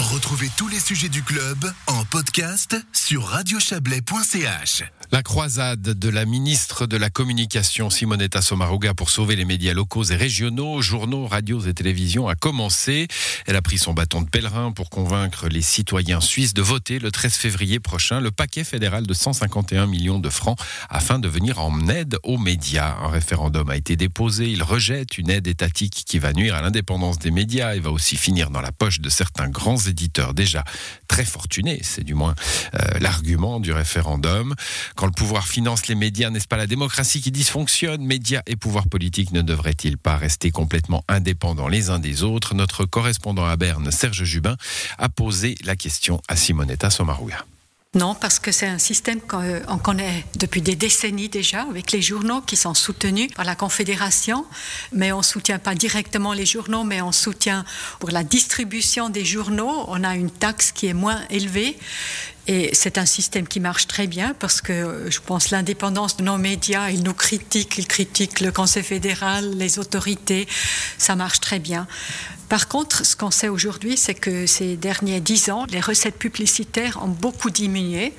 Retrouvez tous les sujets du club en podcast sur radiochablais.ch. La croisade de la ministre de la Communication Simonetta Sommaruga pour sauver les médias locaux et régionaux, journaux, radios et télévisions a commencé. Elle a pris son bâton de pèlerin pour convaincre les citoyens suisses de voter le 13 février prochain le paquet fédéral de 151 millions de francs afin de venir en aide aux médias. Un référendum a été déposé. Il rejette une aide étatique qui va nuire à l'indépendance des médias et va aussi finir dans la poche de certains grands éditeurs déjà très fortunés. C'est du moins euh, l'argument du référendum. Quand le pouvoir finance les médias, n'est-ce pas la démocratie qui dysfonctionne? Médias et pouvoir politique ne devraient-ils pas rester complètement indépendants les uns des autres? Notre correspondant à Berne, Serge Jubin, a posé la question à Simonetta Sommaruga. Non, parce que c'est un système qu'on connaît depuis des décennies déjà, avec les journaux qui sont soutenus par la Confédération, mais on ne soutient pas directement les journaux, mais on soutient pour la distribution des journaux, on a une taxe qui est moins élevée. Et c'est un système qui marche très bien parce que je pense l'indépendance de nos médias, ils nous critiquent, ils critiquent le Conseil fédéral, les autorités, ça marche très bien. Par contre, ce qu'on sait aujourd'hui, c'est que ces derniers dix ans, les recettes publicitaires ont beaucoup diminué.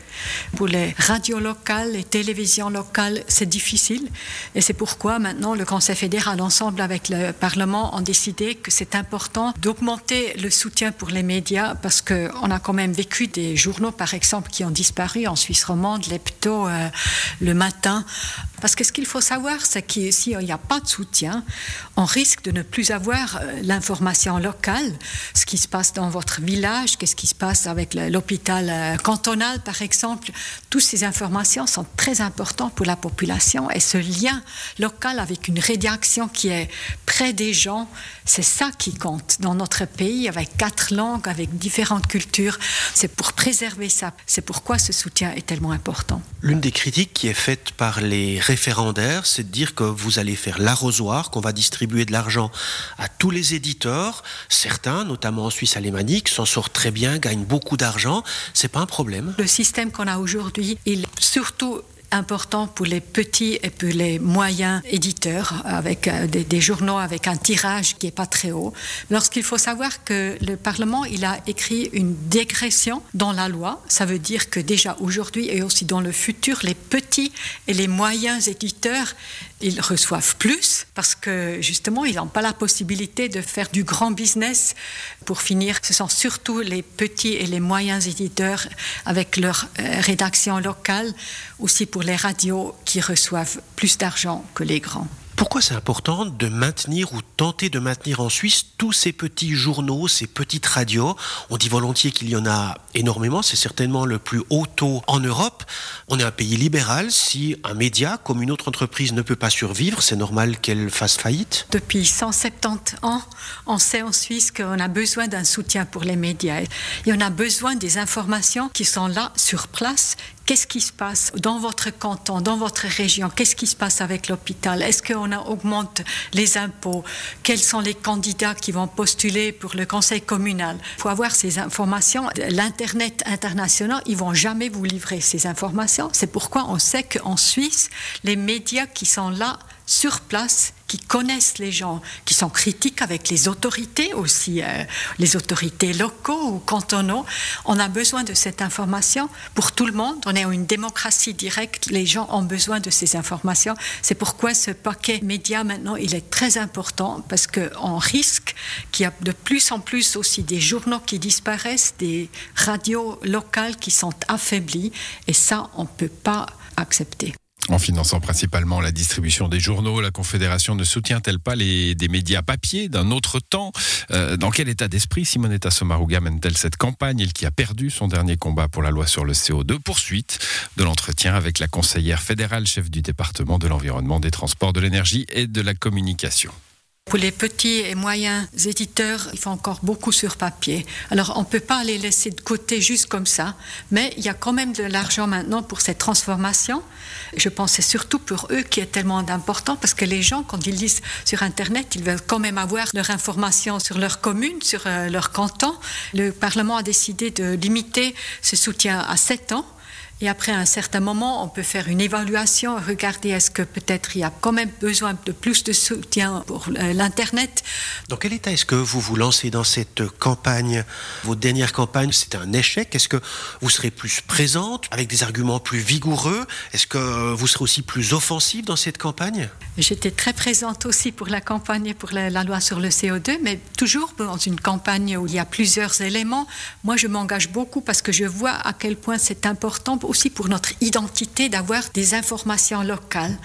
Pour les radios locales, les télévisions locales, c'est difficile. Et c'est pourquoi maintenant le Conseil fédéral, ensemble avec le Parlement, ont décidé que c'est important d'augmenter le soutien pour les médias parce qu'on a quand même vécu des journaux, par exemple, qui ont disparu en Suisse romande, l'Hebdo, euh, le matin. Parce que ce qu'il faut savoir, c'est que s'il n'y a pas de soutien, on risque de ne plus avoir euh, l'information locale, ce qui se passe dans votre village, qu'est-ce qui se passe avec l'hôpital euh, cantonal, par exemple. Toutes ces informations sont très importantes pour la population et ce lien local avec une rédaction qui est près des gens, c'est ça qui compte dans notre pays, avec quatre langues, avec différentes cultures. C'est pour préserver ça. C'est pourquoi ce soutien est tellement important. L'une des critiques qui est faite par les référendaires, c'est de dire que vous allez faire l'arrosoir, qu'on va distribuer de l'argent à tous les éditeurs Certains, notamment en Suisse alémanique, s'en sortent très bien, gagnent beaucoup d'argent. C'est pas un problème. Le système qu'on a aujourd'hui, il surtout important pour les petits et pour les moyens éditeurs, avec euh, des, journaux avec un tirage qui n'est pas très haut. Lorsqu'il faut savoir que le Parlement, il a écrit une dégression dans la loi, ça veut dire que déjà aujourd'hui et aussi dans le futur, les petits et les moyens éditeurs, ils reçoivent plus parce que justement, ils n'ont pas la possibilité de faire du grand business. Pour finir, ce sont surtout les petits et les moyens éditeurs avec leur euh, rédaction locale, aussi pour les radios qui reçoivent plus d'argent que les grands. Pourquoi c'est important de maintenir ou tenter de maintenir en Suisse tous ces petits journaux, ces petites radios? On dit volontiers qu'il y en a énormément, c'est certainement le plus haut taux en Europe. On est un pays libéral, si un média comme une autre entreprise ne peut pas survivre, c'est normal qu'elle fasse faillite? Depuis 170 ans, on sait en Suisse qu'on a besoin d'un soutien pour les médias. Et on a besoin des informations qui sont là sur place Qu'est-ce qui se passe dans votre canton, dans votre région? Qu'est-ce qui se passe avec l'hôpital? Est-ce qu'on augmente les impôts? Quels sont les candidats qui vont postuler pour le conseil communal? Il faut avoir ces informations. L'Internet international, ils vont jamais vous livrer ces informations. C'est pourquoi on sait qu'en Suisse, les médias qui sont là sur place, qui connaissent les gens, qui sont critiques avec les autorités aussi, euh, les autorités locaux ou cantonaux. On a besoin de cette information pour tout le monde. On est une démocratie directe. Les gens ont besoin de ces informations. C'est pourquoi ce paquet média maintenant, il est très important parce qu'on risque qu'il y a de plus en plus aussi des journaux qui disparaissent, des radios locales qui sont affaiblies. Et ça, on ne peut pas accepter. En finançant principalement la distribution des journaux, la Confédération ne soutient-elle pas les, des médias papier d'un autre temps? Euh, Dans quel état d'esprit Simonetta Sommaruga mène-t-elle cette campagne? Elle qui a perdu son dernier combat pour la loi sur le CO2. Poursuite de l'entretien avec la conseillère fédérale chef du département de l'environnement, des transports, de l'énergie et de la communication. Pour les petits et moyens éditeurs, il faut encore beaucoup sur papier. Alors on ne peut pas les laisser de côté juste comme ça, mais il y a quand même de l'argent maintenant pour cette transformation. Je pense c'est surtout pour eux qui est tellement important parce que les gens, quand ils lisent sur Internet, ils veulent quand même avoir leur information sur leur commune, sur euh, leur canton. Le Parlement a décidé de limiter ce soutien à 7 ans Et après un certain moment, on peut faire une évaluation, regarder est-ce que peut-être il y a quand même besoin de plus de soutien pour euh, l'Internet. Dans quel état est-ce que vous vous lancez dans cette campagne? Vos dernières campagnes, c'était un échec. Est-ce que vous serez plus présente, avec des arguments plus vigoureux? Est-ce que vous serez aussi plus offensive dans cette campagne? J'étais très présente aussi pour la campagne pour la, la, loi sur le CO2, mais toujours dans une campagne où il y a plusieurs éléments. Moi, je m'engage beaucoup parce que je vois à quel point c'est important aussi pour notre identité d'avoir des informations locales.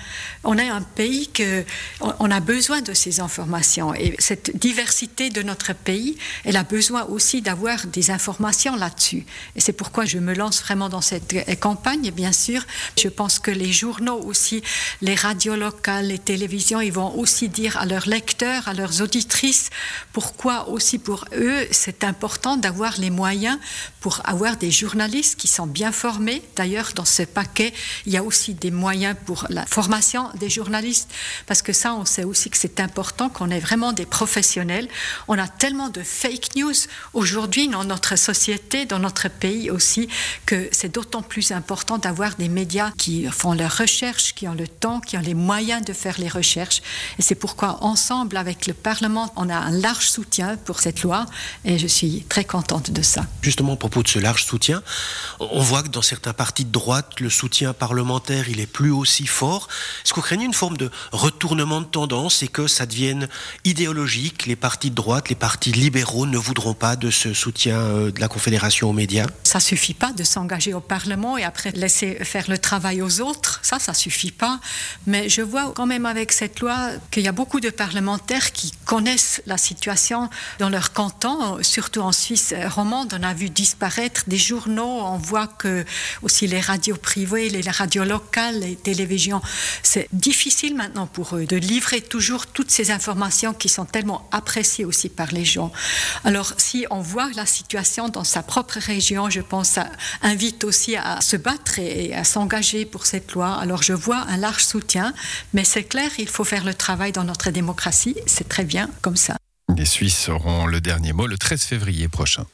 On est un pays que on a besoin de ces informations et cette diversité de notre pays, elle a besoin aussi d'avoir des informations là-dessus. Et c'est pourquoi je me lance vraiment dans cette campagne. Bien sûr, je pense que les journaux aussi, les radios locales, les télévisions, ils vont aussi dire à leurs lecteurs, à leurs auditrices, pourquoi aussi pour eux c'est important d'avoir les moyens pour avoir des journalistes qui sont bien formés. D'ailleurs, dans ce paquet, il y a aussi des moyens pour la formation des journalistes, parce que ça, on sait aussi que c'est important qu'on ait vraiment des professionnels. On a tellement de fake news aujourd'hui dans notre société, dans notre pays aussi, que c'est d'autant plus important d'avoir des médias qui font leurs recherches, qui ont le temps, qui ont les moyens de faire les recherches. Et c'est pourquoi, ensemble, avec le Parlement, on a un large soutien pour cette loi, et je suis très contente de ça. Justement, à propos de ce large soutien, on voit que dans certains de droite, le soutien parlementaire, il est plus aussi fort. Est-ce que vous craignez une forme de retournement de tendance et que ça devienne idéologique Les partis de droite, les partis libéraux ne voudront pas de ce soutien euh, de la Confédération aux médias? Ça suffit pas de s'engager au Parlement et après laisser faire le travail aux autres. Ça, ça suffit pas. Mais je vois quand même avec cette loi qu'il y a beaucoup de parlementaires qui connaissent la situation dans leur canton, surtout en Suisse romande. On a vu disparaître des journaux. On voit que aussi les radios privées, les radios locales, les télévisions, c'est difficile maintenant pour eux de livrer toujours toutes ces informations qui sont tellement appréciées aussi par les gens. Alors, si on voit la situation dans sa propre région, je pense, ça invite aussi à se battre et à s'engager pour cette loi. Alors, je vois un large soutien, mais c'est clair, il faut faire le travail dans notre démocratie. C'est très bien comme ça. Les Suisses auront le dernier mot le 13 février prochain.